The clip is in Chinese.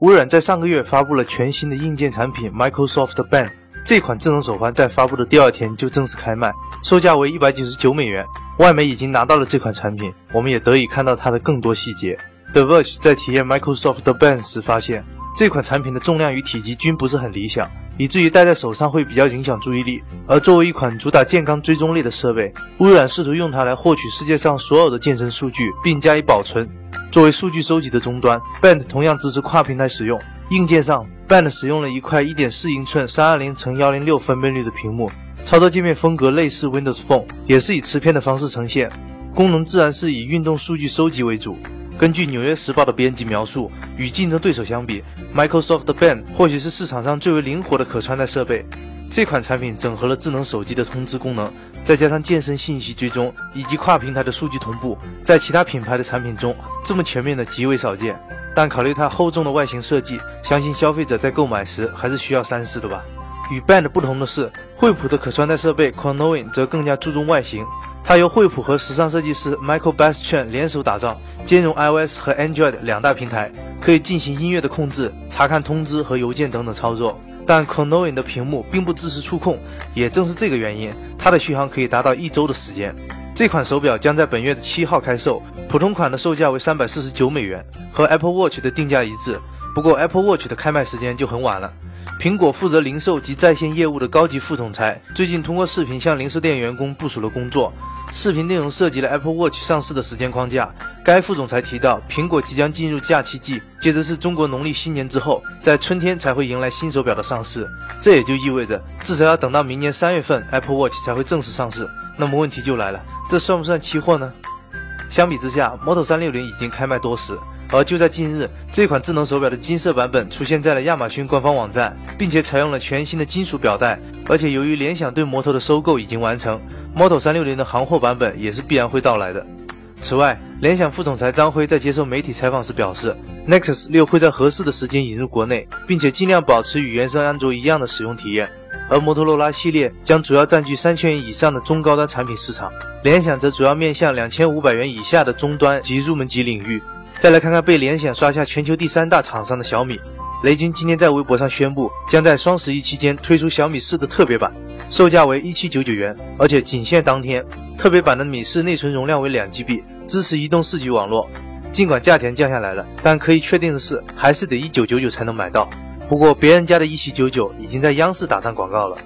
微软在上个月发布了全新的硬件产品 Microsoft Band，这款智能手环在发布的第二天就正式开卖，售价为一百九十九美元。外媒已经拿到了这款产品，我们也得以看到它的更多细节。The Verge 在体验 Microsoft Band 时发现，这款产品的重量与体积均不是很理想，以至于戴在手上会比较影响注意力。而作为一款主打健康追踪类的设备，微软试图用它来获取世界上所有的健身数据，并加以保存。作为数据收集的终端，Band 同样支持跨平台使用。硬件上，Band 使用了一块1.4英寸320乘106分辨率的屏幕，操作界面风格类似 Windows Phone，也是以磁片的方式呈现。功能自然是以运动数据收集为主。根据《纽约时报》的编辑描述，与竞争对手相比，Microsoft Band 或许是市场上最为灵活的可穿戴设备。这款产品整合了智能手机的通知功能，再加上健身信息追踪以及跨平台的数据同步，在其他品牌的产品中，这么全面的极为少见。但考虑它厚重的外形设计，相信消费者在购买时还是需要三思的吧。与 Band 不同的是，惠普的可穿戴设备 c o n o i n 则更加注重外形。它由惠普和时尚设计师 Michael Bastian 联手打造，兼容 iOS 和 Android 两大平台，可以进行音乐的控制、查看通知和邮件等等操作。但 c o n o i n 的屏幕并不支持触控，也正是这个原因，它的续航可以达到一周的时间。这款手表将在本月的七号开售，普通款的售价为三百四十九美元，和 Apple Watch 的定价一致。不过 Apple Watch 的开卖时间就很晚了。苹果负责零售及在线业务的高级副总裁最近通过视频向零售店员工部署了工作。视频内容涉及了 Apple Watch 上市的时间框架。该副总裁提到，苹果即将进入假期季，接着是中国农历新年之后，在春天才会迎来新手表的上市。这也就意味着，至少要等到明年三月份，Apple Watch 才会正式上市。那么问题就来了，这算不算期货呢？相比之下，Moto 360已经开卖多时，而就在近日，这款智能手表的金色版本出现在了亚马逊官方网站，并且采用了全新的金属表带。而且由于联想对摩托的收购已经完成。Moto 360的行货版本也是必然会到来的。此外，联想副总裁张辉在接受媒体采访时表示，Nexus 6会在合适的时间引入国内，并且尽量保持与原生安卓一样的使用体验。而摩托罗拉系列将主要占据三千元以上的中高端产品市场，联想则主要面向两千五百元以下的终端及入门级领域。再来看看被联想刷下全球第三大厂商的小米。雷军今天在微博上宣布，将在双十一期间推出小米四的特别版，售价为一七九九元，而且仅限当天。特别版的米四内存容量为两 GB，支持移动四 G 网络。尽管价钱降下来了，但可以确定的是，还是得一九九九才能买到。不过别人家的一七九九已经在央视打上广告了。